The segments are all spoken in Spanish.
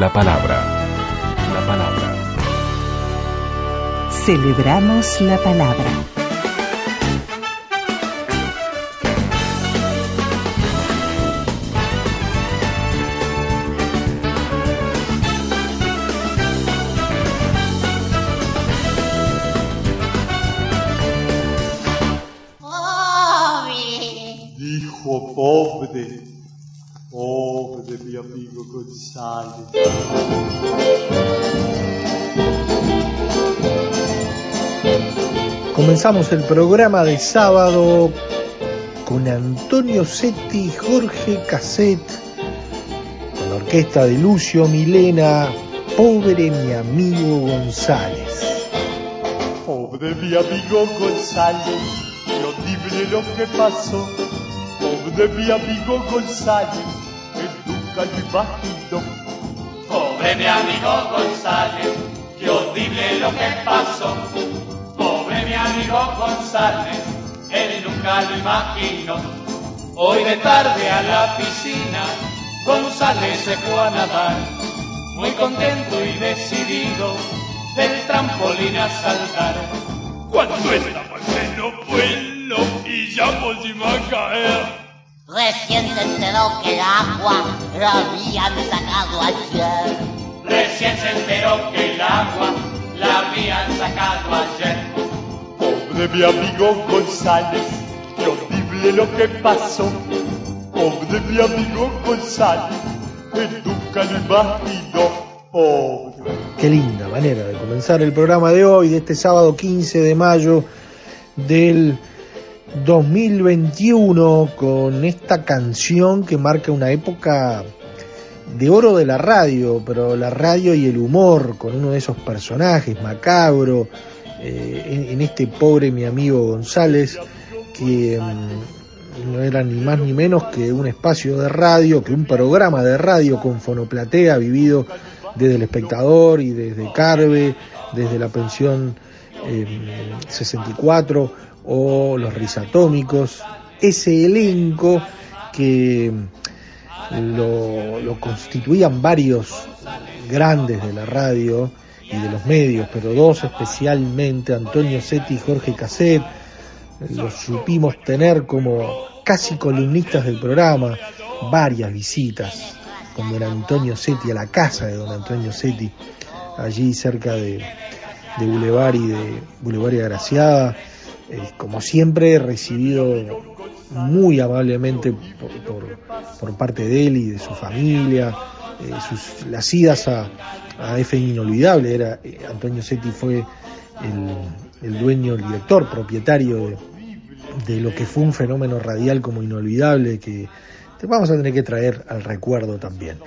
La palabra. La palabra. Celebramos la palabra. Pobre, pobre mi amigo González. Comenzamos el programa de sábado con Antonio Setti Jorge Casset, con la orquesta de Lucio Milena, Pobre mi amigo González. Pobre mi amigo González, qué horrible lo que pasó. Pobre mi amigo González, que nunca lo imaginó. Pobre mi amigo González, qué horrible lo que pasó. Mi amigo González, él nunca lo imaginó. Hoy de tarde a la piscina, González se fue a nadar, muy contento y decidido del trampolín a saltar. Cuando en pleno vuelo y ya a caer. Recién se enteró que el agua la habían sacado ayer. Recién se enteró que el agua la habían sacado ayer. Pobre mi amigo González, qué horrible lo que pasó. Pobre mi amigo González, que nunca lo imaginó. Pobre. Qué linda manera de comenzar el programa de hoy, de este sábado 15 de mayo del 2021, con esta canción que marca una época de oro de la radio, pero la radio y el humor, con uno de esos personajes macabro, eh, en, este pobre mi amigo González, que mm, no era ni más ni menos que un espacio de radio, que un programa de radio con fonoplatea vivido desde el espectador y desde Carve, desde la pensión eh, 64 o los risatómicos, ese elenco que lo, lo constituían varios grandes de la radio y de los medios, pero dos especialmente, Antonio Setti y Jorge Casset, los supimos tener como casi columnistas del programa, varias visitas con don Antonio Setti a la casa de don Antonio Setti, allí cerca de, de Boulevard y de Boulevard y Agraciada, eh, como siempre recibido muy amablemente por, por, parte de él y de su familia, eh, sus, las idas a, F inolvidable, era, eh, Antonio Setti fue el, el, dueño, el director, propietario de, de, lo que fue un fenómeno radial como inolvidable que te vamos a tener que traer al recuerdo también.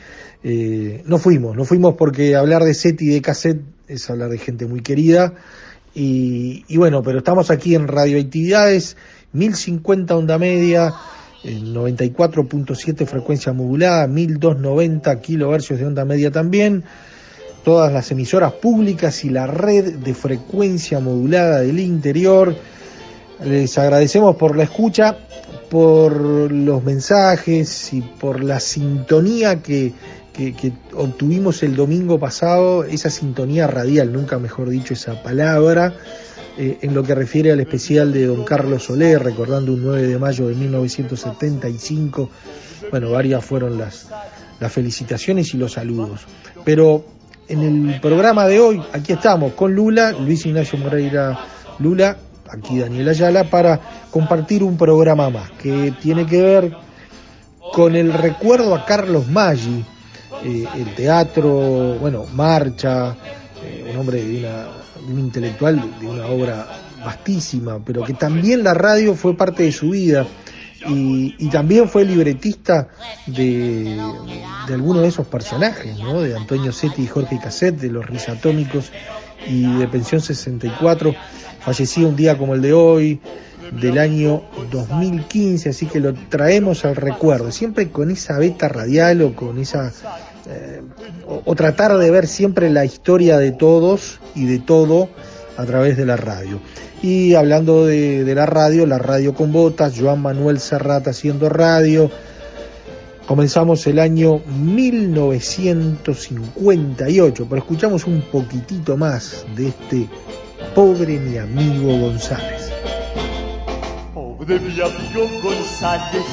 Eh, no fuimos, no fuimos porque hablar de Setti y de cassette es hablar de gente muy querida y, y bueno, pero estamos aquí en Radioactividades, 1050 onda media, 94.7 frecuencia modulada, 1290 kilohercios de onda media también, todas las emisoras públicas y la red de frecuencia modulada del interior. Les agradecemos por la escucha, por los mensajes y por la sintonía que, que, obtuvimos el domingo pasado, esa sintonía radial, nunca mejor dicho esa palabra, eh, en lo que refiere al especial de don Carlos Soler, recordando un 9 de mayo de 1975. Bueno, varias fueron las, las felicitaciones y los saludos. Pero en el programa de hoy, aquí estamos con Lula, Luis Ignacio Moreira Lula, aquí Daniel Ayala, para compartir un programa más que tiene que ver con el recuerdo a Carlos Maggi, eh, el teatro, bueno, marcha, eh, un hombre de, una, de un intelectual de una obra vastísima, pero que también la radio fue parte de su vida y, también fue libretista de, de algunos de esos personajes, ¿no? de Antonio Setti y Jorge Casset, de los Risatómicos y de Pensión 64, falleció un día como el de hoy, del año 2015, así que lo traemos al recuerdo, siempre con esa beta radial o con esa... eh, o, tratar de ver siempre la historia de todos y de todo a través de la radio. Y hablando de, de la radio, la radio con botas, Joan Manuel Serrat haciendo radio, Comenzamos el año 1958, pero escuchamos un poquitito más de este pobre mi amigo González. Pobre mi amigo González,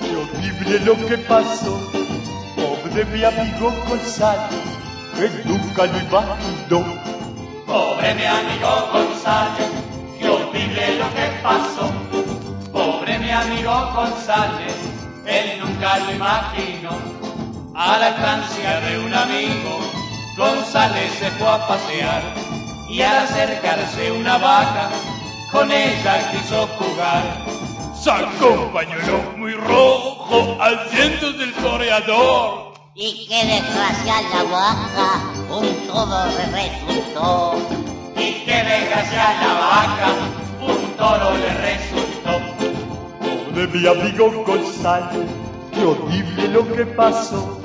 qué horrible lo que pasó. Pobre mi amigo González, que nunca lo imaginó. Pobre mi amigo González, qué horrible lo que pasó. Pobre mi amigo González, él nunca lo imaginó. A la estancia de un amigo, González se fue a pasear y al acercarse una vaca, con ella quiso jugar. Sacó un pañuelo muy rojo al centro del toreador. Y qué desgracia la vaca, un todo le resultó. Y que desgracia la vaca, un toro le resultó. Pobre mi amigo González, qué horrible lo que pasó.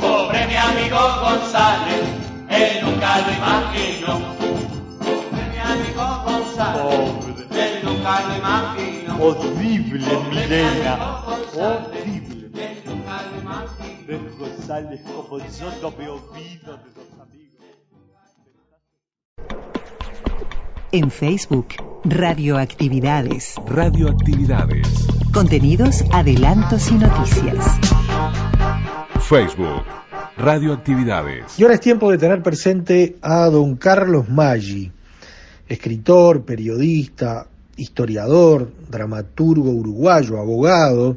Pobre mi amigo González, él nunca lo imaginó. Pobre mi amigo González, Pobre. él nunca lo imaginó. Horrible, Pobre mi horrible. Él nunca lo imaginó. Ves González como yo no me olvido de los amigos. En Facebook, Radioactividades. Radioactividades. Contenidos, adelantos y noticias. Facebook. Radioactividades. Y ahora es tiempo de tener presente a don Carlos Maggi, escritor, periodista, historiador, dramaturgo uruguayo, abogado,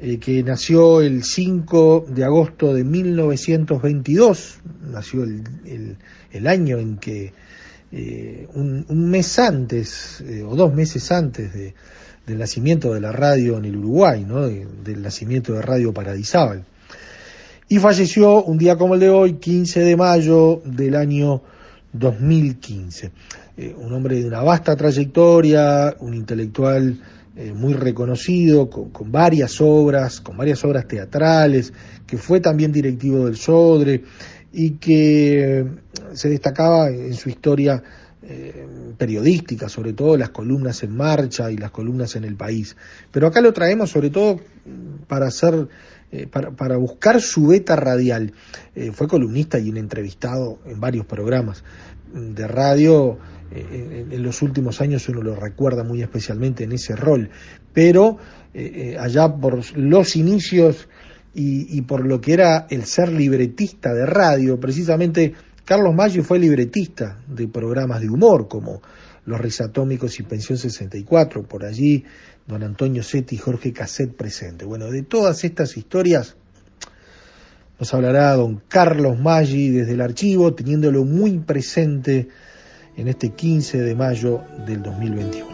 eh, que nació el 5 de agosto de 1922, nació el, el- año en que, eh, un, un mes antes, eh, o dos meses antes de- del nacimiento de la radio en el Uruguay, ¿no? De- del nacimiento de Radio Paradisábal y falleció un día como el de hoy, 15 de mayo del año 2015. Eh, un hombre de una vasta trayectoria, un intelectual eh, muy reconocido, con, varias obras, con varias obras teatrales, que fue también directivo del Sodre y que eh, se destacaba en su historia eh, periodística, sobre todo las columnas en marcha y las columnas en el país. Pero acá lo traemos sobre todo para hacer, para, para buscar su beta radial. Fue columnista y un entrevistado en varios programas de radio. Eh, en, los últimos años uno lo recuerda muy especialmente en ese rol, pero eh, eh, allá por los inicios y, por lo que era el ser libretista de radio, precisamente Carlos Maggi fue libretista de programas de humor como Los Risatómicos y Pensión 64, por allí don Antonio Setti y Jorge Casset presente. Bueno, de todas estas historias nos hablará don Carlos Maggi desde el archivo, teniéndolo muy presente en este 15 de mayo del 2021.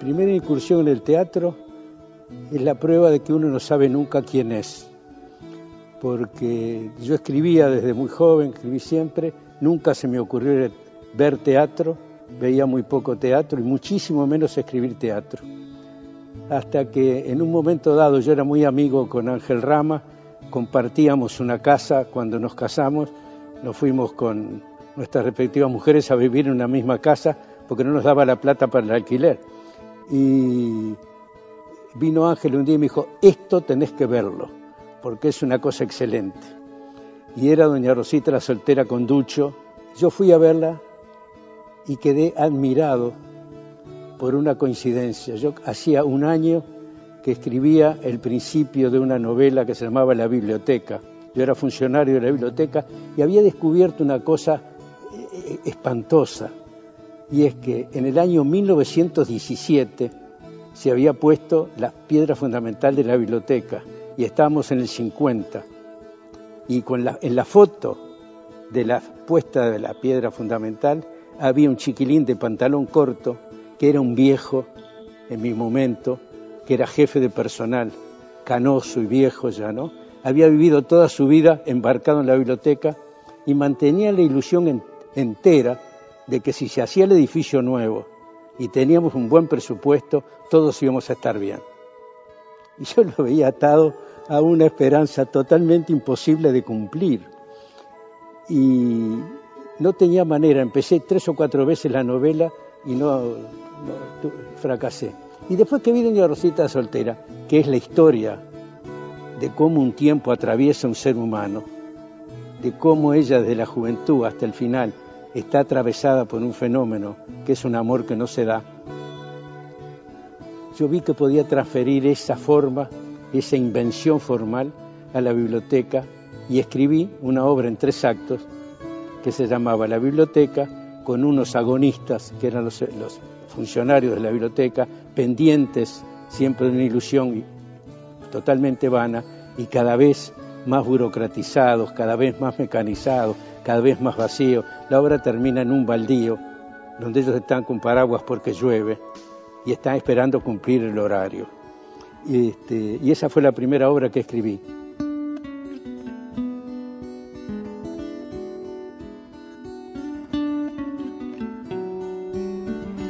Primera incursión en el teatro es la prueba de que uno no sabe nunca quién es. Porque yo escribía desde muy joven, escribí siempre, nunca se me ocurrió ver teatro, veía muy poco teatro y muchísimo menos escribir teatro. Hasta que en un momento dado yo era muy amigo con Ángel Rama, compartíamos una casa cuando nos casamos, nos fuimos con nuestras respectivas mujeres a vivir en una misma casa porque no nos daba la plata para el alquiler. Y vino Ángel un día y me dijo, esto tenés que verlo, porque es una cosa excelente. Y era doña Rosita la soltera con Ducho. Yo fui a verla y quedé admirado por una coincidencia. Yo hacía un año que escribía el principio de una novela que se llamaba La Biblioteca. Yo era funcionario de la biblioteca y había descubierto una cosa eh, espantosa, y es que en el año 1917 se había puesto la piedra fundamental de la biblioteca y estábamos en el 50. Y con la, en la foto de la puesta de la piedra fundamental había un chiquilín de pantalón corto que era un viejo en mi momento, que era jefe de personal, canoso y viejo ya, ¿no? Había vivido toda su vida embarcado en la biblioteca y mantenía la ilusión entera de que si se hacía el edificio nuevo y teníamos un buen presupuesto, todos íbamos a estar bien. Y yo lo veía atado a una esperanza totalmente imposible de cumplir. Y no tenía manera, empecé tres o cuatro veces la novela y no, fracasé. Y después que vi Doña Rosita Soltera, que es la historia de cómo un tiempo atraviesa un ser humano, de cómo ella desde la juventud hasta el final está atravesada por un fenómeno que es un amor que no se da, yo vi que podía transferir esa forma, esa invención formal a la biblioteca y escribí una obra en tres actos que se llamaba La biblioteca, con unos agonistas que eran los, funcionarios de la biblioteca, pendientes siempre de una ilusión totalmente vana y cada vez más burocratizados, cada vez más mecanizados, cada vez más vacíos. La obra termina en un baldío donde ellos están con paraguas porque llueve y están esperando cumplir el horario. Y, este, esa fue la primera obra que escribí.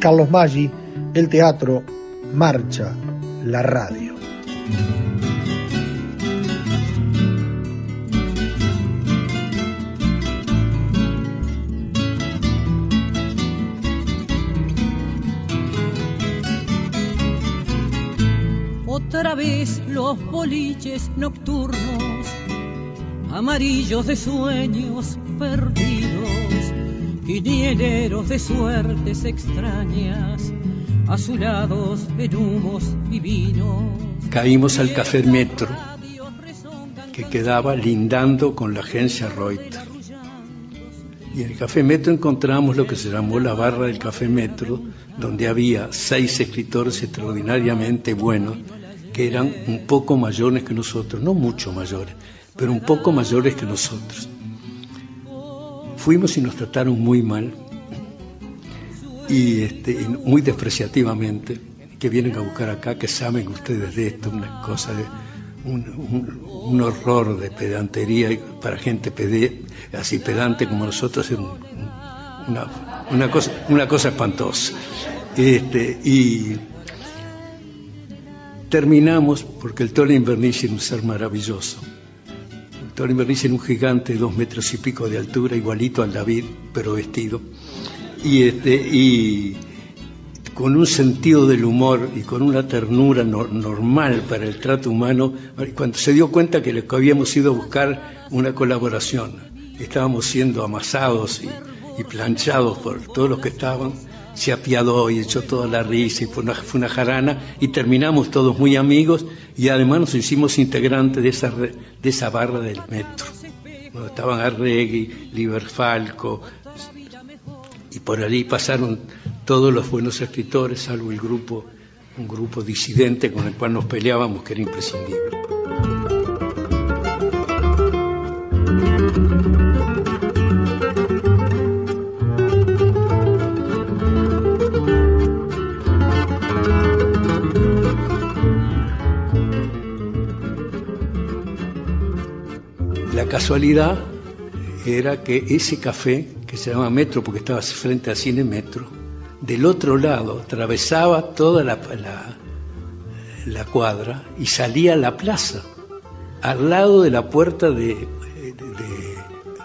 Carlos Maggi, el teatro, marcha, la radio. otra vez los boliches nocturnos, amarillos de sueños perdidos, de suertes extrañas, azulados en humos. Caímos al café Metro, que quedaba lindando con la agencia Reuters. Y en el Café Metro encontramos lo que se llamó la barra del Café Metro, donde había seis escritores extraordinariamente buenos que eran un poco mayores que nosotros, no mucho mayores, pero un poco mayores que nosotros. Fuimos y nos trataron muy mal y este, muy despreciativamente, que vienen a buscar acá, que saben ustedes de esto, una cosa de un, horror de pedantería para gente así pedante como nosotros, es una, cosa, espantosa. Este, y terminamos porque el Tony Invernici era un ser maravilloso. Tony Invernici era un gigante de dos metros y pico de altura, igualito al David, pero vestido. Y, este, y con un sentido del humor y con una ternura normal para el trato humano, cuando se dio cuenta que, habíamos ido a buscar una colaboración, estábamos siendo amasados y planchados por todos los que estaban, se apiadó y echó toda la risa y fue una, fue una jarana y terminamos todos muy amigos y además nos hicimos integrantes de esa, de esa barra del metro. estaban Arregui, Liberfalco y por allí pasaron todos los buenos escritores, salvo el grupo, un grupo disidente con el cual nos peleábamos que era imprescindible. Casualidad era que ese café, que se llama Metro porque estaba frente al cine Metro, del otro lado atravesaba toda la, la, cuadra y salía a la plaza, al lado de la puerta de,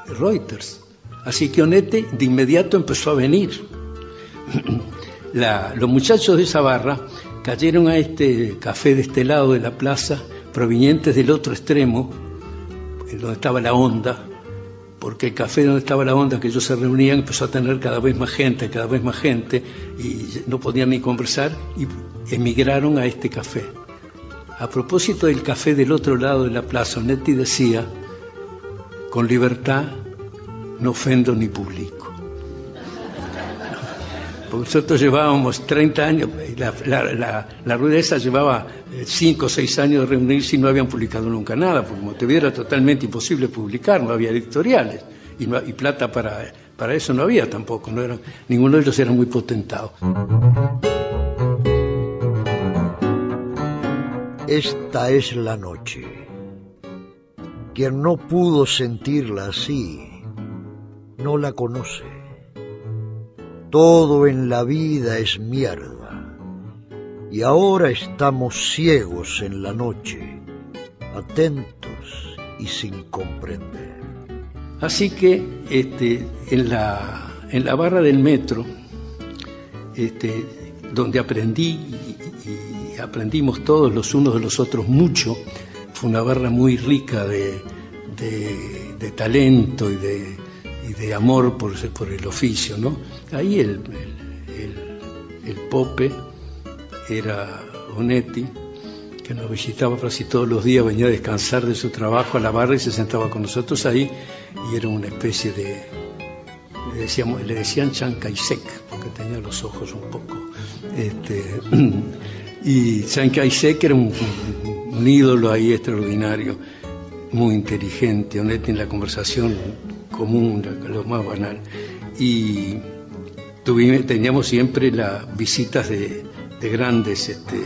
Reuters. Así que Onete de inmediato empezó a venir. los muchachos de esa barra cayeron a este café de este lado de la plaza, provenientes del otro extremo, donde estaba la onda, porque el café donde estaba la onda que ellos se reunían empezó a tener cada vez más gente, cada vez más gente, y no podían ni conversar, y emigraron a este café. A propósito del café del otro lado de la plaza, Netti decía, con libertad no ofendo ni publico nosotros llevábamos 30 años, la, la, la, rueda esa llevaba 5 o 6 años de reunirse y no habían publicado nunca nada, porque Montevideo era totalmente imposible publicar, no había editoriales y, y plata para, para eso no había tampoco, no eran, ninguno de ellos era muy potentado. Esta es la noche. Quien no pudo sentirla así, no la conoce. Todo en la vida es mierda. Y ahora estamos ciegos en la noche, atentos y sin comprender. Así que este, en, la, en la barra del metro, este, donde aprendí y, aprendimos todos los unos de los otros mucho, fue una barra muy rica de, de, talento y de, y de amor por, por, el oficio. ¿no? Ahí el, el, el Pope era Onetti, que nos visitaba casi todos los días, venía a descansar de su trabajo a la barra y se sentaba con nosotros ahí y era una especie de, le, decíamos, le decían porque tenía los ojos un poco, este, y Chancay-Sec era un, ídolo ahí extraordinario, muy inteligente, honesto en la conversación común, lo más banal, y teníamos siempre las visitas de, de grandes este,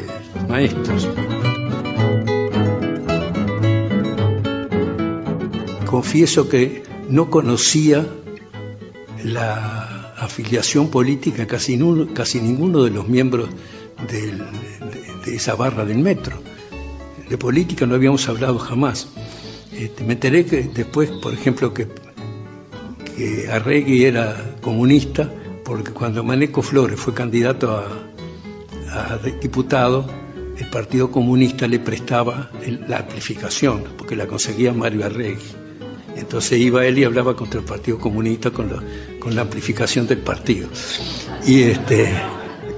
maestros. confieso que no conocía la afiliación política casi, casi ninguno de los miembros de, esa barra del metro. De política no habíamos hablado jamás. Este, me enteré que después, por ejemplo, que, Arregui era comunista, porque cuando Maneco Flores fue candidato a, diputado, el Partido Comunista le prestaba la amplificación, porque la conseguía Mario Arregui. Entonces iba él y hablaba contra el Partido Comunista con, con la amplificación del partido. Y este,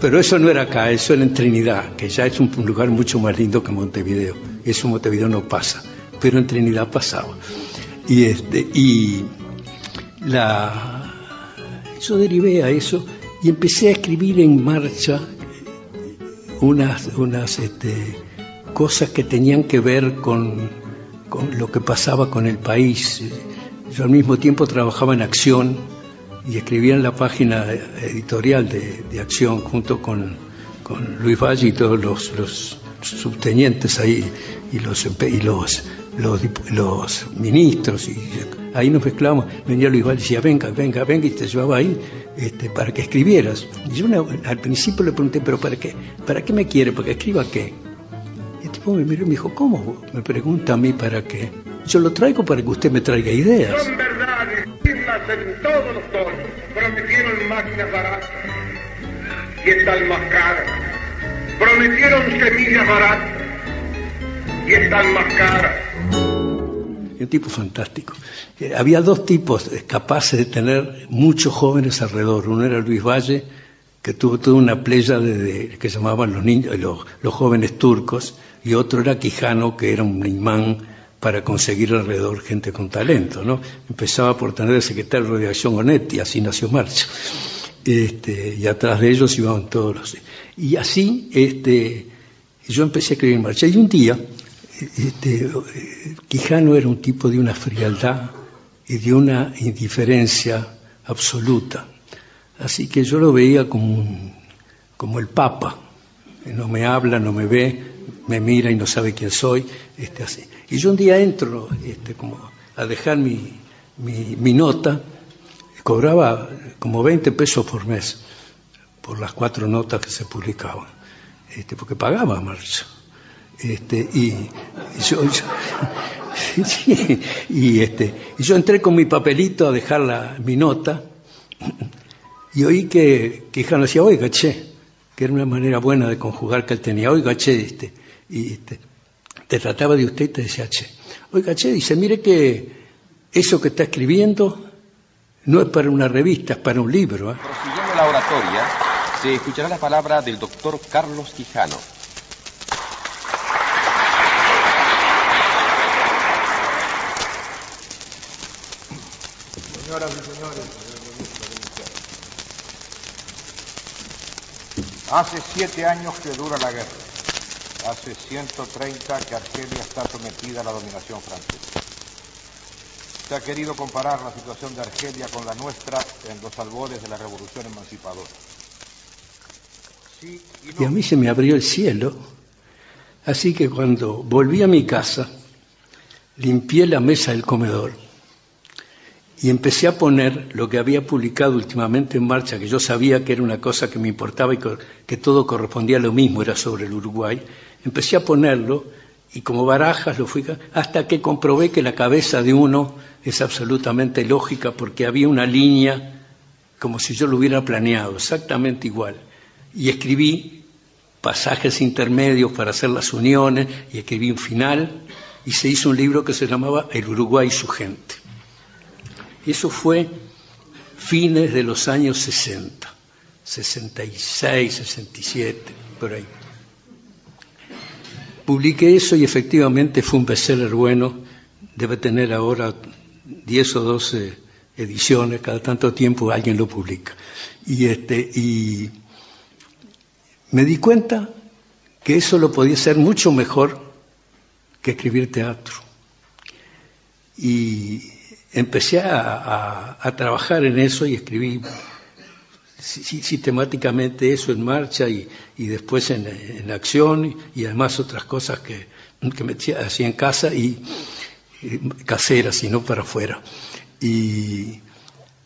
pero eso no era acá, eso era en Trinidad, que ya es un, lugar mucho más lindo que Montevideo. Eso en Montevideo no pasa, pero en Trinidad pasaba. Y, este, y la, yo derivé a eso y empecé a escribir en marcha unas, unas este, cosas que tenían que ver con con lo que pasaba con el país. Yo al mismo tiempo trabajaba en Acción y escribía en la página editorial de, Acción junto con, Luis Valle y todos los, subtenientes ahí y los y los, los, ministros y ahí nos mezclamos venía Luis Valle y decía venga venga venga y te llevaba ahí este, para que escribieras y yo al principio le pregunté pero para qué para qué me quiere para que escriba qué tipo me miró y me dijo, ¿cómo? Me pregunta a mí para qué. Yo lo traigo para que usted me traiga ideas. Son verdades, en todos los tonos. Prometieron máquinas baratas y están más caras. Prometieron semillas baratas y están más caras. Un tipo fantástico. Eh, había dos tipos capaces de tener muchos jóvenes alrededor. Uno era Luis Valle, que tuvo toda una playa de, que llamaban los, niños, los jóvenes turcos, y otro era Quijano, que era un imán para conseguir alrededor gente con talento, ¿no? Empezaba por tener el secretario de redacción Onetti, así nació Marcha. Este, y atrás de ellos iban todos los... Y así este, yo empecé a escribir Marcha. Y un día, este, Quijano era un tipo de una frialdad y de una indiferencia absoluta. Así que yo lo veía como, como el Papa. No me habla, no me ve, me mira y no sabe quién soy, este, así. Y yo un día entro este, como a dejar mi, mi, nota, cobraba como 20 pesos por mes por las cuatro notas que se publicaban, este, porque pagaba marcha. Este, y, yo, y, este, y yo entré con mi papelito a dejar la, mi nota y oí que, que decía, oiga, che, que era una manera buena de conjugar que él tenía, oiga, che, este, y te, trataba de usted y te decía, che, oiga, che, dice, mire que eso que está escribiendo no es para una revista, es para un libro. ¿eh? Prosiguiendo la oratoria, se escuchará la palabra del doctor Carlos Quijano. Señoras y señores, hace siete años que dura la guerra hace 130 que Argelia está sometida a la dominación francesa. Se ha querido comparar la situación de Argelia con la nuestra en los albores de la revolución emancipadora. Y a mí se me abrió el cielo, así que cuando volví a mi casa, limpié la mesa del comedor y empecé a poner lo que había publicado últimamente en marcha, que yo sabía que era una cosa que me importaba y que todo correspondía a lo mismo, era sobre el Uruguay. Empecé a ponerlo y como barajas lo fui hasta que comprobé que la cabeza de uno es absolutamente lógica porque había una línea como si yo lo hubiera planeado, exactamente igual. Y escribí pasajes intermedios para hacer las uniones y escribí un final y se hizo un libro que se llamaba El Uruguay y su gente. Eso fue fines de los años 60, 66, 67, por ahí. Publiqué eso y efectivamente fue un bestseller bueno, debe tener ahora 10 o 12 ediciones, cada tanto tiempo alguien lo publica. Y, este, y me di cuenta que eso lo podía hacer mucho mejor que escribir teatro. Y empecé a, trabajar en eso y escribí sistemáticamente eso en marcha y, después en, acción y además otras cosas que, me hacía en casa y, caseras y no para afuera. Y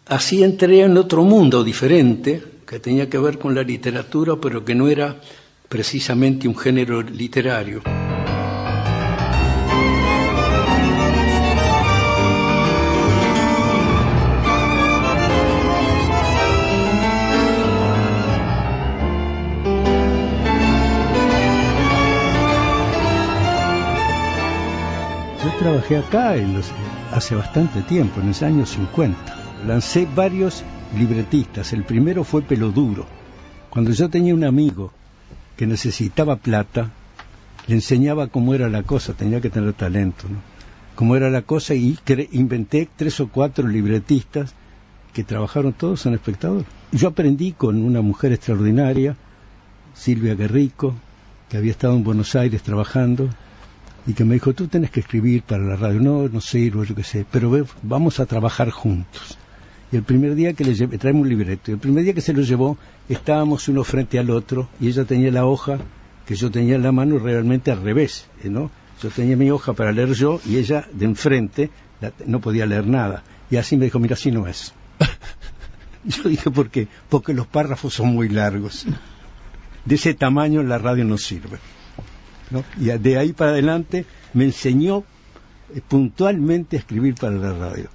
así entré en otro mundo diferente que tenía que ver con la literatura pero que no era precisamente un género literario. trabajé acá hace bastante tiempo, en los años 50. Lancé varios libretistas. El primero fue Peloduro. Cuando yo tenía un amigo que necesitaba plata, le enseñaba cómo era la cosa, tenía que tener talento, ¿no? Cómo era la cosa y inventé tres o cuatro libretistas que trabajaron todos en espectador. Yo aprendí con una mujer extraordinaria, Silvia Guerrico, que había estado en Buenos Aires trabajando, y que me dijo, tú tienes que escribir para la radio. No, no sirvo, yo qué sé, pero vamos a trabajar juntos. Y el primer día que le llevé, traemos un libreto, y el primer día que se lo llevó, estábamos uno frente al otro, y ella tenía la hoja que yo tenía en la mano realmente al revés, ¿eh, ¿no? Yo tenía mi hoja para leer yo, y ella de enfrente no podía leer nada. Y así me dijo, mira, así no es. yo dije, ¿por qué? Porque los párrafos son muy largos. De ese tamaño la radio no sirve. Y de ahí para adelante me enseñó eh, puntualmente a escribir para la radio.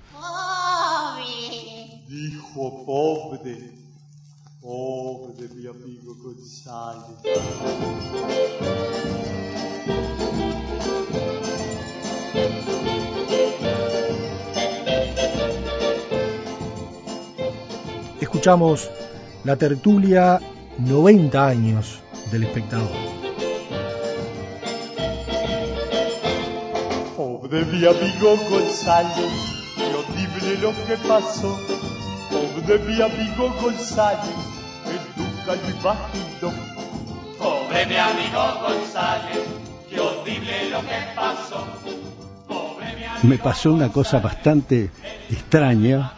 Hijo pobre, pobre mi amigo González. Escuchamos la tertulia 90 años del espectador. de mi amigo González, qué horrible lo que pasó. Pobre mi amigo González, lo imaginó. Pobre mi amigo González, qué horrible lo que pasó. Me pasó una cosa bastante extraña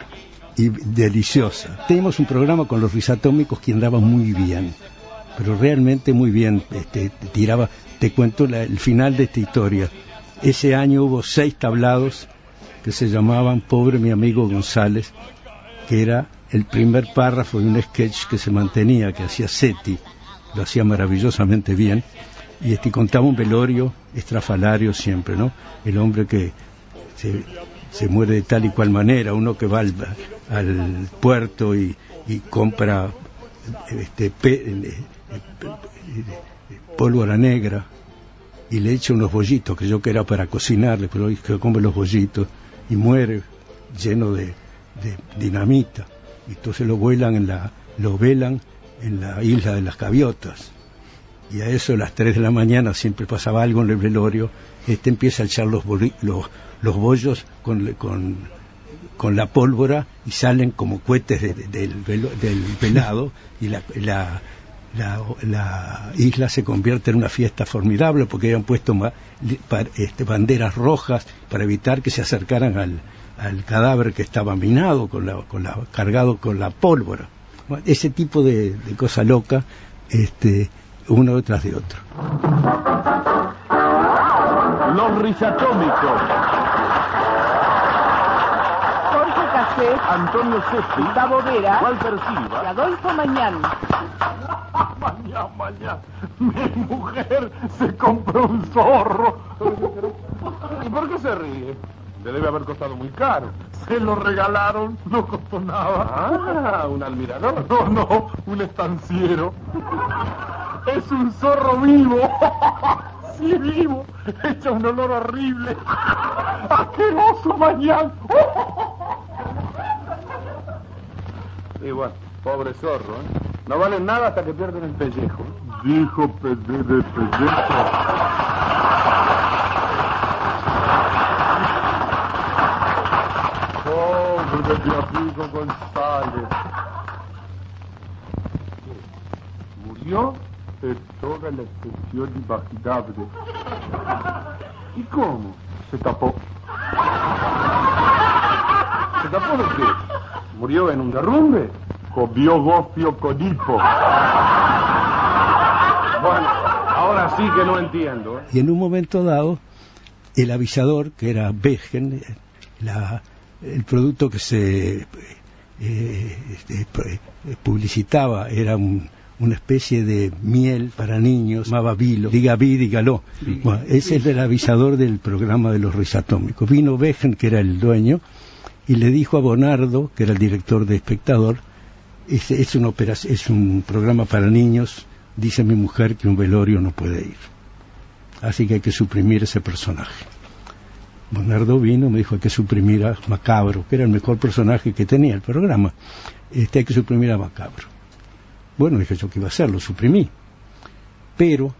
y deliciosa. Teníamos un programa con los risatómicos que andaba muy bien, pero realmente muy bien. Este, tiraba, te cuento el final de esta historia. Ese año hubo seis tablados que se llamaban Pobre mi amigo González, era el primer párrafo de un sketch que se mantenía, que hacía Seti, lo hacía maravillosamente bien, y este contaba un velorio estrafalario siempre, ¿no? El hombre que se, muere de tal y cual manera, uno que va al, puerto y, compra este, eh, pólvora negra y le echa unos bollitos que yo que era para cocinarle, pero que come los bollitos y muere lleno de, dinamita. Y entonces lo vuelan en la, lo velan en la isla de las gaviotas. Y a eso a las 3 de la mañana siempre pasaba algo en el velorio, este empieza a echar los, los, los bollos con, con, con, la pólvora y salen como cohetes del, del velado y la, la la, la isla se convierte en una fiesta formidable porque habían puesto ma- este, banderas rojas para evitar que se acercaran al, al cadáver que estaba minado, con la, con la, cargado con la pólvora. Ese tipo de, de cosa loca, este, uno detrás de otro. Los. Antonio Setti. Gustavo Vera Walter y Silva. Adolfo Mañán. Mañana, mañana. Mi mujer se compró un zorro. ¿Y por qué se ríe? Le debe haber costado muy caro. Se lo regalaron, no costó nada. Ah, un almirador. No, no, un estanciero. Es un zorro vivo. Sí, vivo. Echa un olor horrible. Asqueroso mañana. Bueno, pobre zorro, ¿eh? No valen nada hasta que pierden el pellejo. Dijo perder el pellejo. Pobre de mi amigo González. Murió en toda la extensión imaginable. ¿Y cómo? Se tapó. ¿Se tapó de qué? ¿Murió en un derrumbe? Comió gofio con hipo. Bueno, ahora sí que no entiendo. ¿eh? Y en un momento dado, el avisador, que era Begen, la- el producto que se eh, este, eh, publicitaba era un- una especie de miel para niños, llamaba Vilo, diga vi, dígalo. Bueno, ese es el avisador del programa de los risatómicos. Vino Begen, que era el dueño, y le dijo a Bonardo, que era el director de Espectador, es, es, un programa para niños, dice mi mujer que un velorio no puede ir. Así que hay que suprimir ese personaje. Bonardo vino, me dijo hay que suprimir a Macabro, que era el mejor personaje que tenía el programa. Este hay que suprimir a Macabro. Bueno, dije yo que iba a hacer, lo suprimí. Pero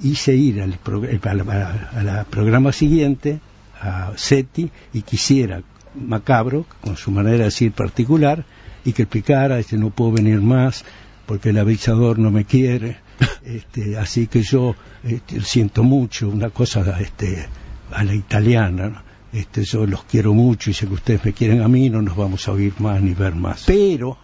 hice ir al prog- a la, a la programa siguiente a SETI y quisiera Macabro, con su manera de decir particular, y que explicara, este, no puedo venir más porque el avisador no me quiere, este, así que yo este, siento mucho, una cosa este, a la italiana, ¿no? este, yo los quiero mucho y sé que ustedes me quieren a mí, no nos vamos a oír más ni ver más. Pero,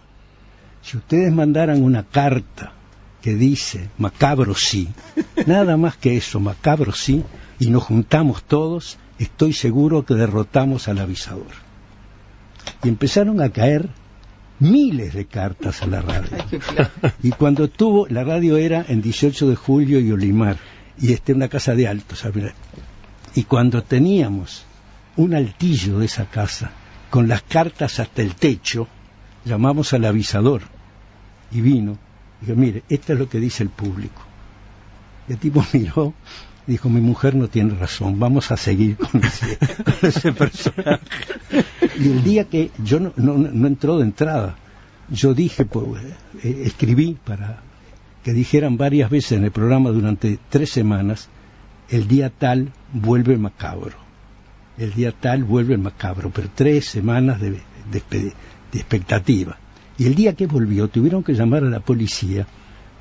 si ustedes mandaran una carta que dice macabro sí, nada más que eso, macabro sí, y nos juntamos todos, estoy seguro que derrotamos al avisador. Y empezaron a caer miles de cartas a la radio. Y cuando tuvo, la radio era en 18 de julio y Olimar, y este una casa de altos. Y cuando teníamos un altillo de esa casa, con las cartas hasta el techo, llamamos al avisador, y vino, y dijo, mire, esto es lo que dice el público. Y el tipo miró, dijo, mi mujer no tiene razón, vamos a seguir con ese, personaje. Y el día que yo no, no, no entró de entrada, yo dije, pues, eh, escribí para que dijeran varias veces en el programa durante tres semanas, el día tal vuelve macabro, el día tal vuelve macabro, pero tres semanas de, expectativa. Y el día que volvió tuvieron que llamar a la policía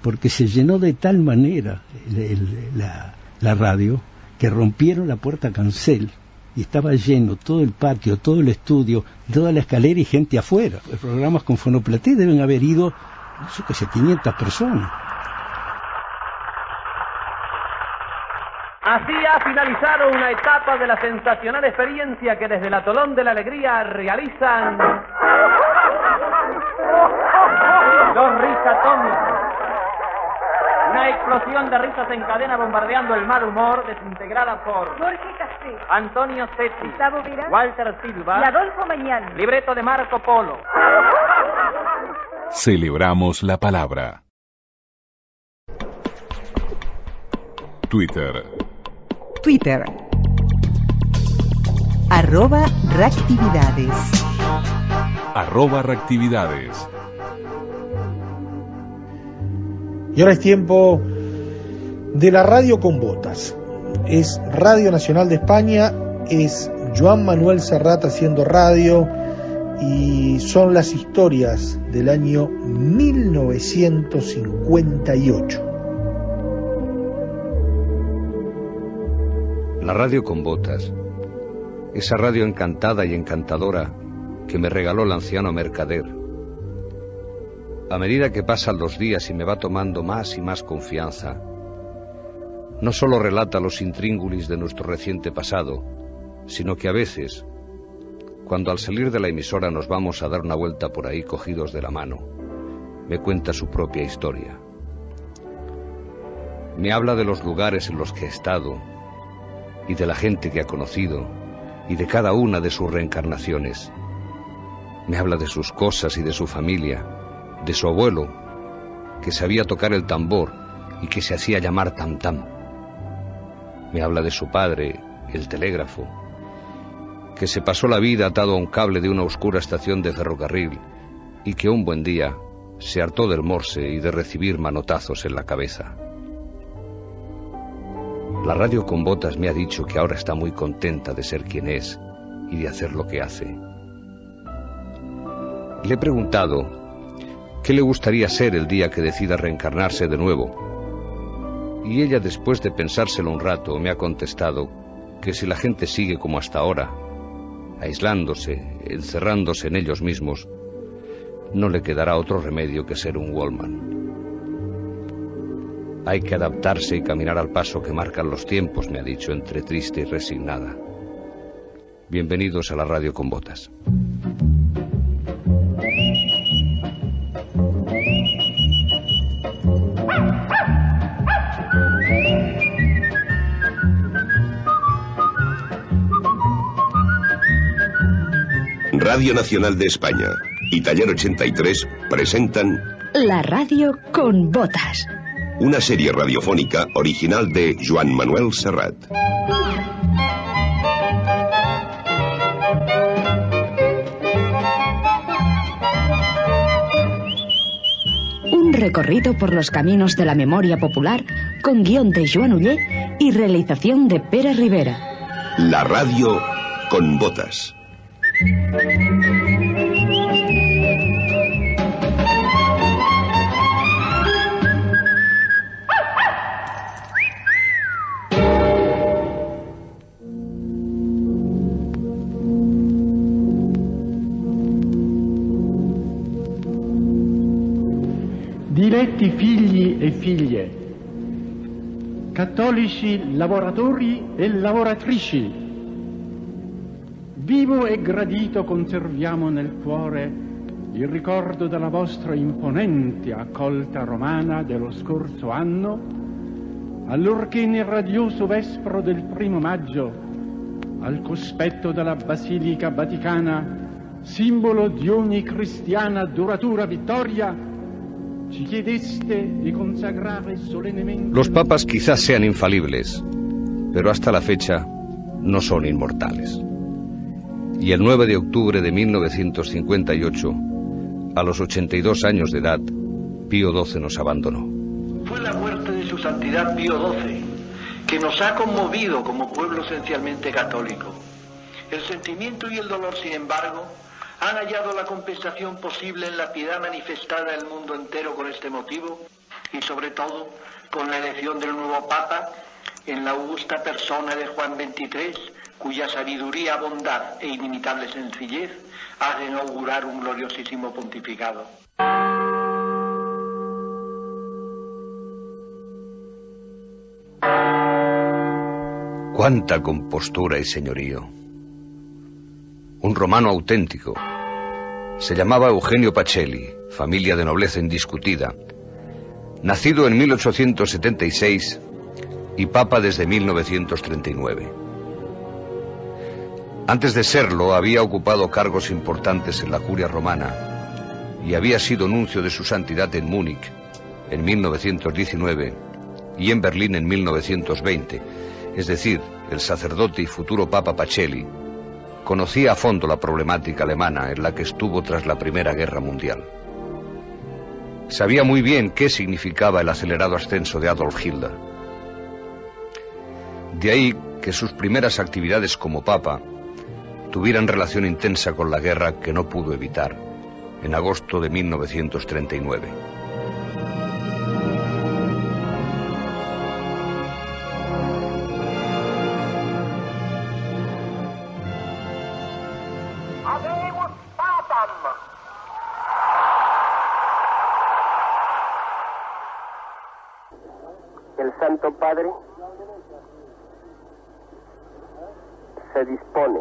porque se llenó de tal manera el, el, la, la radio que rompieron la puerta cancel y estaba lleno todo el patio, todo el estudio, toda la escalera y gente afuera. Los programas con Fonoplaté deben haber ido, yo qué sé, 500 personas. Así ha finalizado una etapa de la sensacional experiencia que desde el Atolón de la Alegría realizan los risatómicos. Una explosión de risas en cadena bombardeando el mal humor, desintegrada por Jorge Casté, Antonio Setti, Gustavo Vera Walter Silva y Adolfo Mañán. Libreto de Marco Polo. Celebramos la palabra. Twitter. Twitter. Arroba reactividades. Arroba reactividades. Y ahora es tiempo de la radio con botas. Es Radio Nacional de España, es Joan Manuel Serrat haciendo radio y son las historias del año 1958. La radio con botas, esa radio encantada y encantadora que me regaló el anciano mercader. A medida que pasan los días y me va tomando más y más confianza, no solo relata los intríngulis de nuestro reciente pasado, sino que a veces, cuando al salir de la emisora nos vamos a dar una vuelta por ahí cogidos de la mano, me cuenta su propia historia. Me habla de los lugares en los que he estado y de la gente que ha conocido y de cada una de sus reencarnaciones. Me habla de sus cosas y de su familia, de su abuelo, que sabía tocar el tambor y que se hacía llamar tam tam. Me habla de su padre, el telégrafo, que se pasó la vida atado a un cable de una oscura estación de ferrocarril y que un buen día se hartó del morse y de recibir manotazos en la cabeza. La radio con botas me ha dicho que ahora está muy contenta de ser quien es y de hacer lo que hace. Le he preguntado qué le gustaría ser el día que decida reencarnarse de nuevo. Y ella, después de pensárselo un rato, me ha contestado que si la gente sigue como hasta ahora, aislándose, encerrándose en ellos mismos, no le quedará otro remedio que ser un Wallman. Hay que adaptarse y caminar al paso que marcan los tiempos, me ha dicho entre triste y resignada. Bienvenidos a la radio con botas. Radio Nacional de España y Taller 83 presentan La radio con botas. una serie radiofónica original de Joan Manuel Serrat. Un recorrido por los caminos de la memoria popular con guion de Joan Ullé y realización de Pere Rivera. La radio con botas. Diletti figli e figlie, cattolici lavoratori e lavoratrici, vivo e gradito conserviamo nel cuore il ricordo della vostra imponente accolta romana dello scorso anno, allorché nel radioso vespro del primo maggio, al cospetto della Basilica Vaticana, simbolo di ogni cristiana duratura vittoria, Los papas quizás sean infalibles, pero hasta la fecha no son inmortales. Y el 9 de octubre de 1958, a los 82 años de edad, Pío XII nos abandonó. Fue la muerte de su santidad Pío XII que nos ha conmovido como pueblo esencialmente católico. El sentimiento y el dolor, sin embargo, han hallado la compensación posible en la piedad manifestada en el mundo entero con este motivo y sobre todo con la elección del nuevo Papa en la augusta persona de Juan XXIII, cuya sabiduría, bondad e inimitable sencillez hacen augurar un gloriosísimo pontificado. Cuánta compostura y señorío. Un romano auténtico. Se llamaba Eugenio Pacelli, familia de nobleza indiscutida. Nacido en 1876 y papa desde 1939. Antes de serlo, había ocupado cargos importantes en la curia romana y había sido nuncio de su santidad en Múnich en 1919 y en Berlín en 1920. Es decir, el sacerdote y futuro papa Pacelli conocía a fondo la problemática alemana en la que estuvo tras la Primera Guerra Mundial. Sabía muy bien qué significaba el acelerado ascenso de Adolf Hitler. De ahí que sus primeras actividades como papa tuvieran relación intensa con la guerra que no pudo evitar en agosto de 1939. El Santo Padre se dispone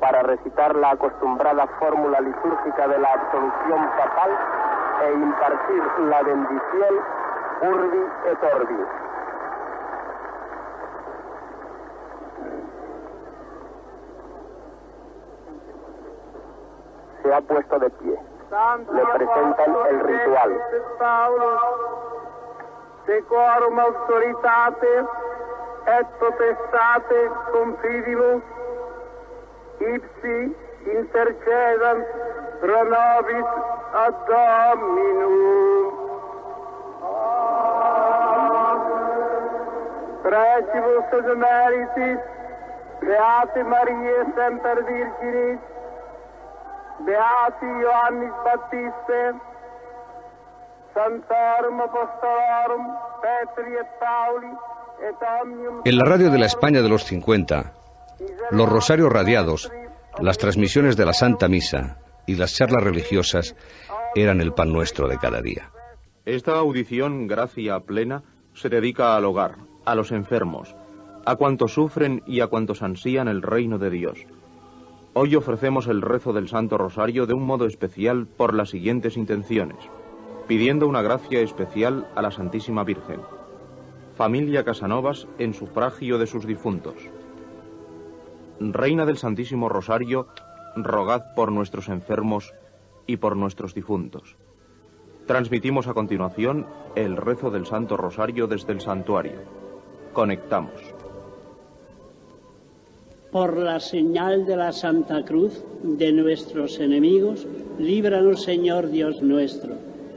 para recitar la acostumbrada fórmula litúrgica de la absolución papal e impartir la bendición Urbi et Orbi. Se ha puesto de pie. Le presentan el ritual. Secorum autoritate et potestate confidibus ipsi intercedant pro nobis ad Dominum. Precibus meritis Beate Maria Semper Virginis Beati Ioannis Baptiste Santorum Apostolorum Petri et Pauli et omnium En la radio de la España de los 50, los rosarios radiados, las transmisiones de la Santa Misa y las charlas religiosas eran el pan nuestro de cada día. Esta audición, gracia plena, se dedica al hogar, a los enfermos, a cuantos sufren y a cuantos ansían el reino de Dios. Hoy ofrecemos el rezo del Santo Rosario de un modo especial por las siguientes intenciones, pidiendo una gracia especial a la Santísima Virgen. Familia Casanovas en sufragio de sus difuntos. Reina del Santísimo Rosario, rogad por nuestros enfermos y por nuestros difuntos. Transmitimos a continuación el rezo del Santo Rosario desde el santuario. Conectamos. Por la señal de la Santa Cruz de nuestros enemigos, líbranos Señor Dios nuestro.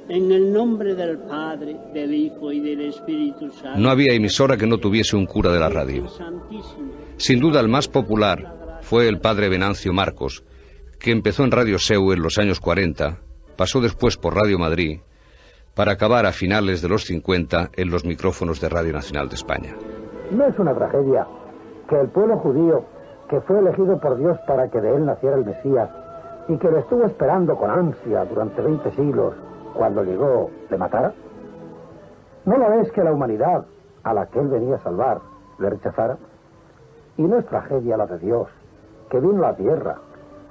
En el nombre del Padre, del Hijo y del Espíritu Santo. No había emisora que no tuviese un cura de la radio. Sin duda el más popular fue el padre Venancio Marcos, que empezó en Radio Seu en los años 40, pasó después por Radio Madrid, para acabar a finales de los 50 en los micrófonos de Radio Nacional de España. No es una tragedia que el pueblo judío, que fue elegido por Dios para que de él naciera el Mesías, y que lo estuvo esperando con ansia durante 20 siglos, cuando llegó, le matara? ¿No la ves que la humanidad, a la que él venía a salvar, le rechazara? Y no es tragedia la de Dios, que vino a la tierra,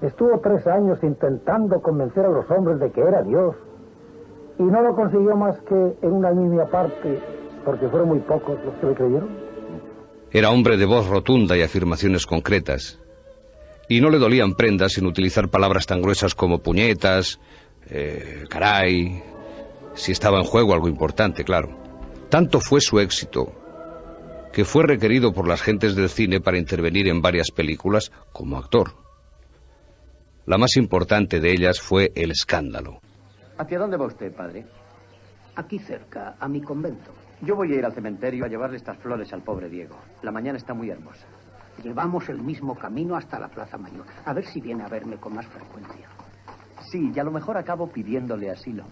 estuvo tres años intentando convencer a los hombres de que era Dios, y no lo consiguió más que en una mínima parte, porque fueron muy pocos los que le creyeron. Era hombre de voz rotunda y afirmaciones concretas. Y no le dolían prendas sin utilizar palabras tan gruesas como puñetas, eh, caray, si estaba en juego algo importante, claro. Tanto fue su éxito que fue requerido por las gentes del cine para intervenir en varias películas como actor. La más importante de ellas fue El escándalo. ¿Hacia dónde va usted, padre? Aquí cerca, a mi convento. Yo voy a ir al cementerio a llevarle estas flores al pobre Diego. La mañana está muy hermosa. Llevamos el mismo camino hasta la Plaza Mayor. A ver si viene a verme con más frecuencia. Sí, y a lo mejor acabo pidiéndole asilo.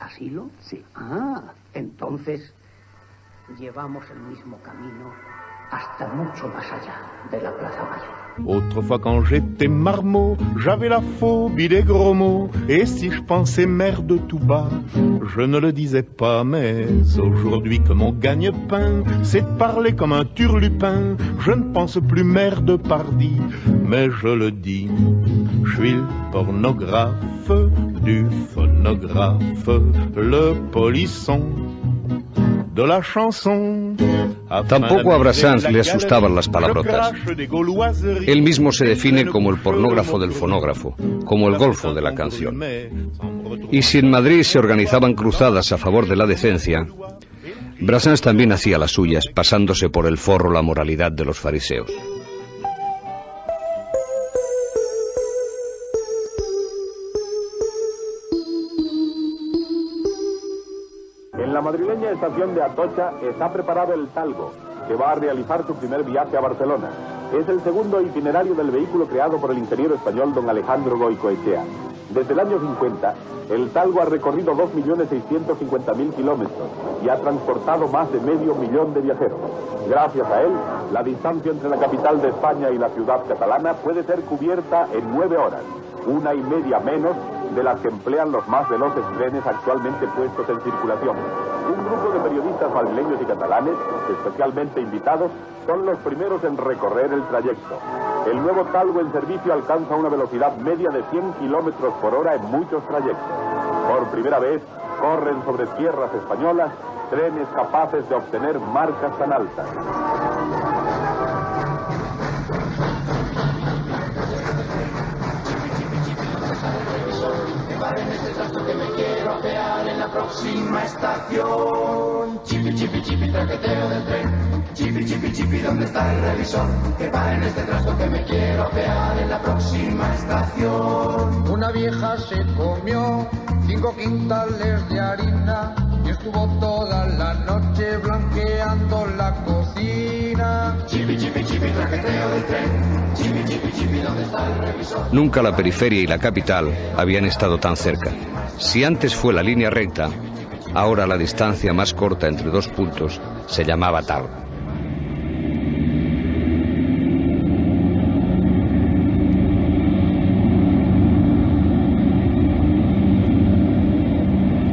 ¿Asilo? Sí. Ah, entonces llevamos el mismo camino Autrefois quand j'étais marmot, j'avais la phobie des gros mots, et si je pensais merde tout bas, je ne le disais pas, mais aujourd'hui que mon gagne-pain, c'est de parler comme un turlupin, je ne pense plus merde pardi, mais je le dis, je suis le pornographe du phonographe, le polisson. Tampoco a Brassens le asustaban las palabrotas. Él mismo se define como el pornógrafo del fonógrafo, como el golfo de la canción. Y si en Madrid se organizaban cruzadas a favor de la decencia, Brassens también hacía las suyas, pasándose por el forro la moralidad de los fariseos. Madrileña estación de Atocha está preparado el Talgo, que va a realizar su primer viaje a Barcelona. Es el segundo itinerario del vehículo creado por el ingeniero español don Alejandro Goicoechea. Desde el año 50, el Talgo ha recorrido 2.650.000 kilómetros y ha transportado más de medio millón de viajeros. Gracias a él, la distancia entre la capital de España y la ciudad catalana puede ser cubierta en nueve horas, una y media menos de las que emplean los más veloces trenes actualmente puestos en circulación. Un grupo de periodistas madrileños y catalanes, especialmente invitados, son los primeros en recorrer el trayecto. El nuevo Talgo en servicio alcanza una velocidad media de 100 kilómetros por hora en muchos trayectos. Por primera vez, corren sobre tierras españolas trenes capaces de obtener marcas tan altas. La próxima estación. Chipi, chipi, chipi, traqueteo del tren. Chipi, chipi, chipi, ¿dónde está el revisor? Que para en este trasto que me quiero apear en la próxima estación. Una vieja se comió cinco quintales de harina y estuvo toda la noche blanqueando la cocina. Chipi, chipi, chipi, traqueteo del tren. Chipi, chipi, chipi, ¿dónde está el revisor? Nunca la periferia y la capital habían estado tan cerca. Si antes fue la línea recta, ahora la distancia más corta entre dos puntos se llamaba tal.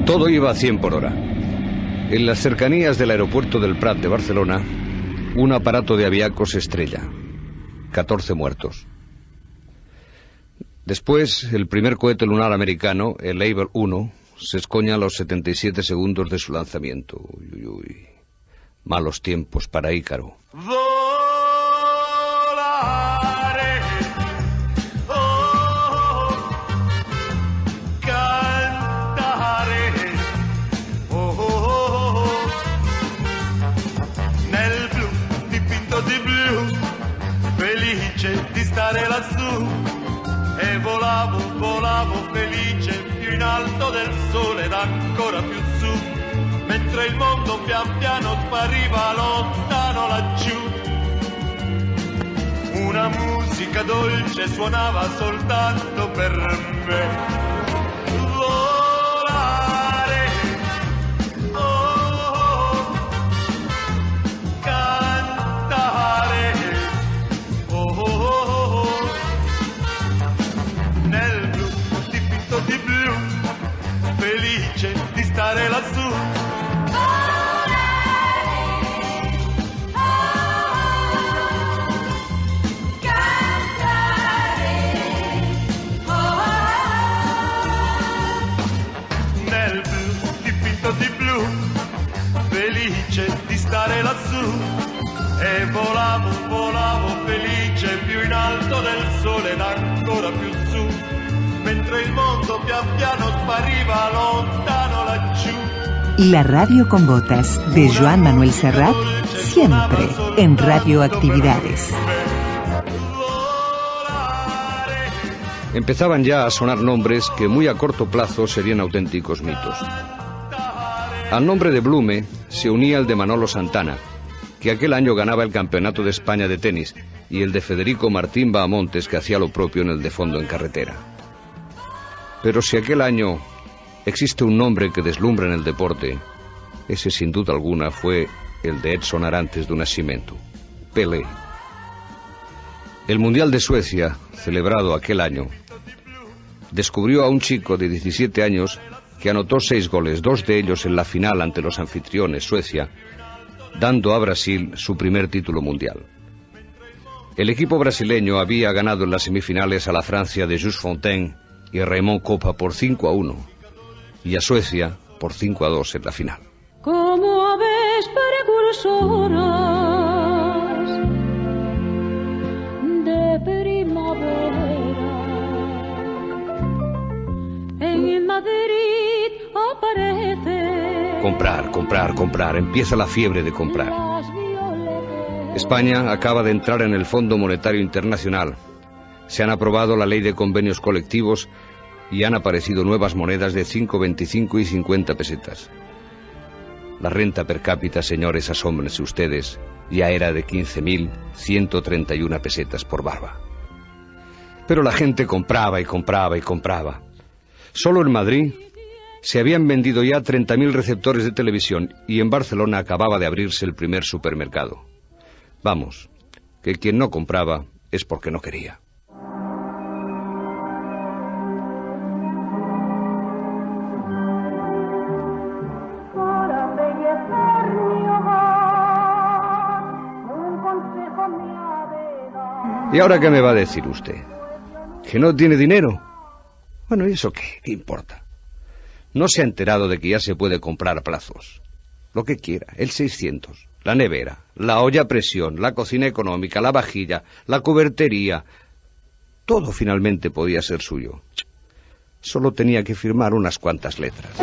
Todo iba a 100 por hora. En las cercanías del aeropuerto del Prat de Barcelona, un aparato de aviacos estrella. 14 muertos. Después, el primer cohete lunar americano, el Able 1, se escoña a los 77 segundos de su lanzamiento. Uy, uy, uy. Malos tiempos para Ícaro. Felice di stare lassù. E volavo, volavo felice sole ed ancora più su. Mentre il mondo pian piano spariva lontano laggiù. Una musica dolce suonava soltanto per me. Stare lassù. Nel blu dipinto di blu, felice di stare lassù. E volavo, volavo felice più in alto del sole ed ancora più su. Mentre il mondo pian piano spariva lontano. La radio con botas de Joan Manuel Serrat, siempre en Radioactividades. Empezaban ya a sonar nombres que muy a corto plazo serían auténticos mitos. Al nombre de Blume se unía el de Manolo Santana, que aquel año ganaba el Campeonato de España de tenis, y el de Federico Martín Bahamontes, que hacía lo propio en el de fondo en carretera. Pero si aquel año existe un nombre que deslumbra en el deporte, ese sin duda alguna fue el de Edson Arantes de Nascimento, Pelé. El Mundial de Suecia, celebrado aquel año, descubrió a un chico de 17 años que anotó seis goles, dos de ellos en la final ante los anfitriones Suecia, dando a Brasil su primer título mundial. El equipo brasileño había ganado en las semifinales a la Francia de Just Fontaine y Raymond Copa por 5 a 1 y a Suecia por 5 a 2 en la final. Como aves precursoras de primavera, en Madrid aparece Comprar, comprar, comprar. Empieza la fiebre de comprar. España acaba de entrar en el Fondo Monetario Internacional. Se han aprobado la ley de convenios colectivos y han aparecido nuevas monedas de 5, 25 y 50 pesetas. La renta per cápita, señores, asómbrense ustedes, ya era de 15.131 pesetas por barba. Pero la gente compraba y compraba y compraba. Solo en Madrid se habían vendido ya 30.000 receptores de televisión y en Barcelona acababa de abrirse el primer supermercado. Vamos, que quien no compraba es porque no quería. ¿Y ahora qué me va a decir usted? ¿Que no tiene dinero? Bueno, ¿y eso qué? ¿Qué importa? No se ha enterado de que ya se puede comprar plazos. Lo que quiera, el 600, la nevera, la olla a presión, la cocina económica, la vajilla, la cubertería. Todo finalmente podía ser suyo. Solo tenía que firmar unas cuantas letras.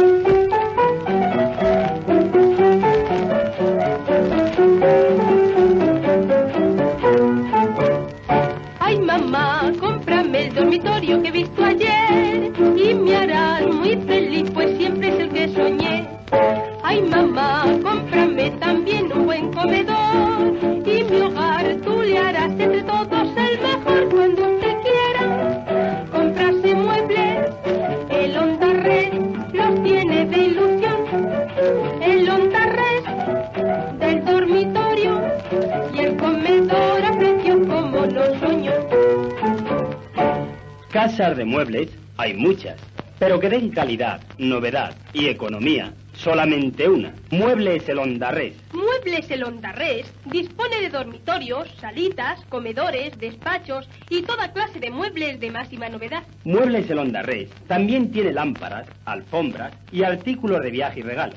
Casas de muebles hay muchas, pero que den calidad, novedad y economía, solamente una. Muebles El Ondarrés. Muebles El Ondarrés dispone de dormitorios, salitas, comedores, despachos y toda clase de muebles de máxima novedad. Muebles El Ondarrés también tiene lámparas, alfombras y artículos de viaje y regalo.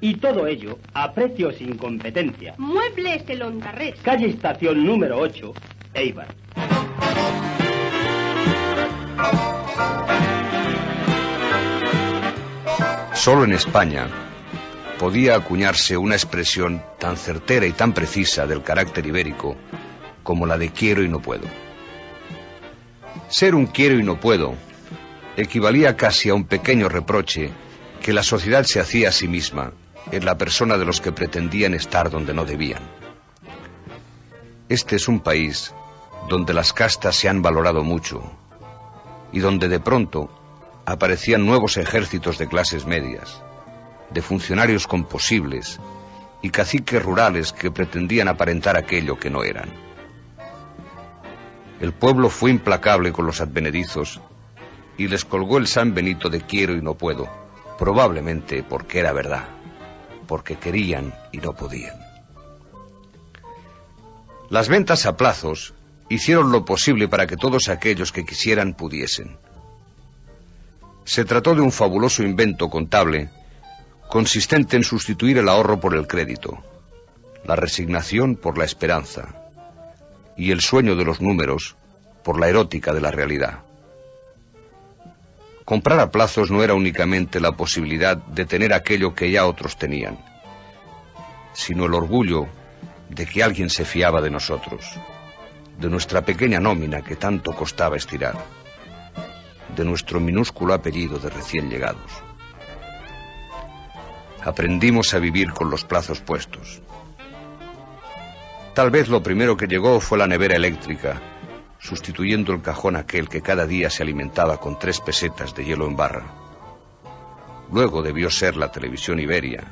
Y todo ello a precios sin competencia. Muebles El Ondarrés. Calle Estación número 8, Eibar. Solo en España podía acuñarse una expresión tan certera y tan precisa del carácter ibérico como la de quiero y no puedo. Ser un quiero y no puedo equivalía casi a un pequeño reproche que la sociedad se hacía a sí misma en la persona de los que pretendían estar donde no debían. Este es un país donde las castas se han valorado mucho y donde de pronto aparecían nuevos ejércitos de clases medias, de funcionarios composibles y caciques rurales que pretendían aparentar aquello que no eran. El pueblo fue implacable con los advenedizos y les colgó el San Benito de quiero y no puedo, probablemente porque era verdad, porque querían y no podían. Las ventas a plazos hicieron lo posible para que todos aquellos que quisieran pudiesen. Se trató de un fabuloso invento contable consistente en sustituir el ahorro por el crédito, la resignación por la esperanza y el sueño de los números por la erótica de la realidad. Comprar a plazos no era únicamente la posibilidad de tener aquello que ya otros tenían, sino el orgullo de que alguien se fiaba de nosotros, de nuestra pequeña nómina que tanto costaba estirar, de nuestro minúsculo apellido de recién llegados. Aprendimos a vivir con los plazos puestos. Tal vez lo primero que llegó fue la nevera eléctrica, sustituyendo el cajón aquel que cada día se alimentaba con tres pesetas de hielo en barra. Luego debió ser la televisión Iberia,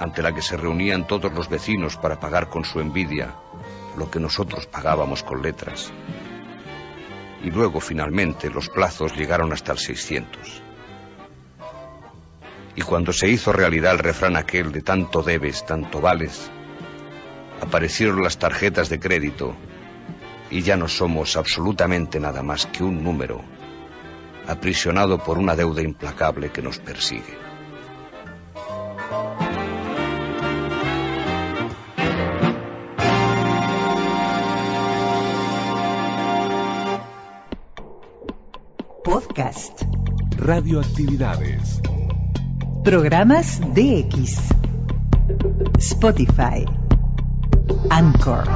ante la que se reunían todos los vecinos para pagar con su envidia lo que nosotros pagábamos con letras. Y luego, finalmente, los plazos llegaron hasta el 600. Y cuando se hizo realidad el refrán aquel de tanto debes, tanto vales, aparecieron las tarjetas de crédito y ya no somos absolutamente nada más que un número, aprisionado por una deuda implacable que nos persigue. Podcast. Radioactividades. Programas DX. Spotify. Anchor.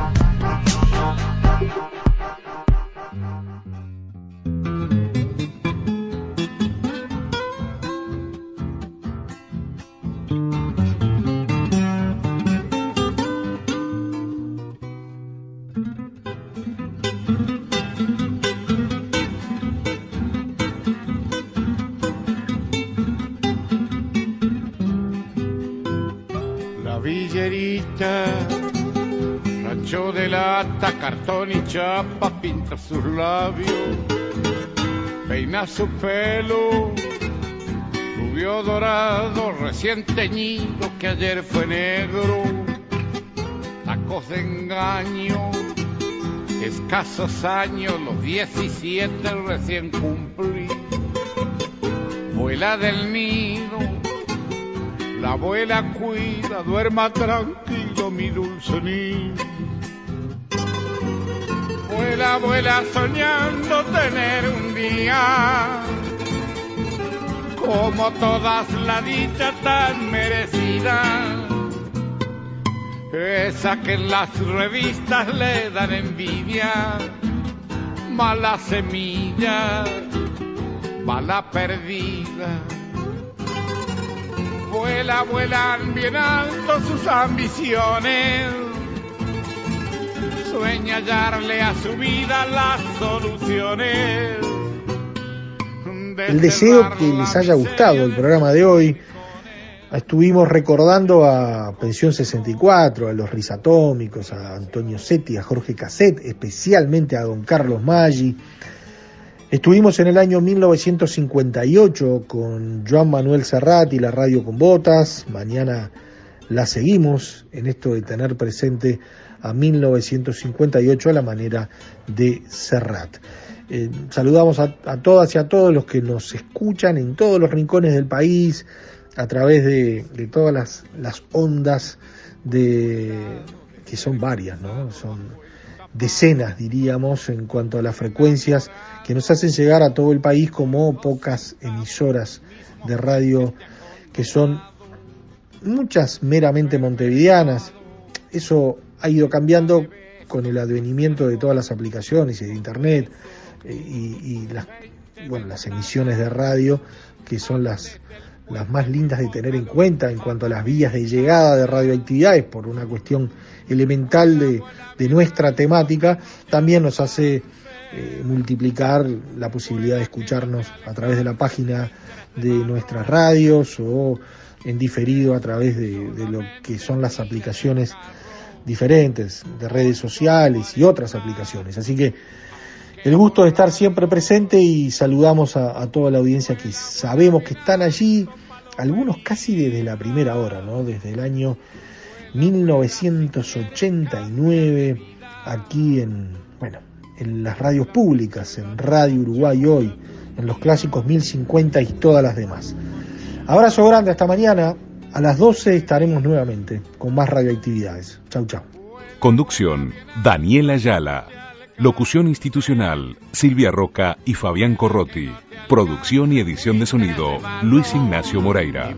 Y chapa, pinta sus labios, peina su pelo, rubio dorado, recién teñido que ayer fue negro, tacos de engaño, escasos años, los 17 recién cumplí, vuela del nido, la abuela cuida, duerma tranquilo mi dulce niño. Vuela, vuela soñando tener un día como todas la dicha tan merecida. Esa que en las revistas le dan envidia, mala semilla, mala perdida. Vuela, vuelan bien alto sus ambiciones. Sueña hallarle a su vida las soluciones. El deseo que les haya gustado el programa de hoy. Estuvimos recordando a Pensión 64, a los Rizatómicos, a Antonio Setti, a Jorge Casset, especialmente a don Carlos Maggi. Estuvimos en el año 1958 con Joan Manuel Serrat y la radio con botas. Mañana la seguimos en esto de tener presente a 1958 a la manera de Serrat. Eh, saludamos a, a, todas y a todos los que nos escuchan en todos los rincones del país, a través de, de todas las, las, ondas de que son varias, ¿no? Son decenas, diríamos, en cuanto a las frecuencias que nos hacen llegar a todo el país como pocas emisoras de radio que son muchas meramente montevideanas. Eso ha ido cambiando con el advenimiento de todas las aplicaciones y de internet y, y las, bueno, las emisiones de radio que son las, las más lindas de tener en cuenta en cuanto a las vías de llegada de radioactividades por una cuestión elemental de, de nuestra temática, también nos hace eh, multiplicar la posibilidad de escucharnos a través de la página de nuestras radios o en diferido a través de lo que son las aplicaciones diferentes de redes sociales y otras aplicaciones. Así que el gusto de estar siempre presente y saludamos a, toda la audiencia que sabemos que están allí, algunos casi desde la primera hora, ¿no? Desde el año 1989, aquí en, bueno, en las radios públicas, en Radio Uruguay hoy, en los clásicos 1050 y todas las demás. Abrazo grande, hasta mañana. A las 12 estaremos nuevamente con más radioactividades. Chau, chau. Conducción, Daniela Ayala. Locución institucional, Silvia Roca y Fabián Corrotti. Producción y edición de sonido, Luis Ignacio Moreira.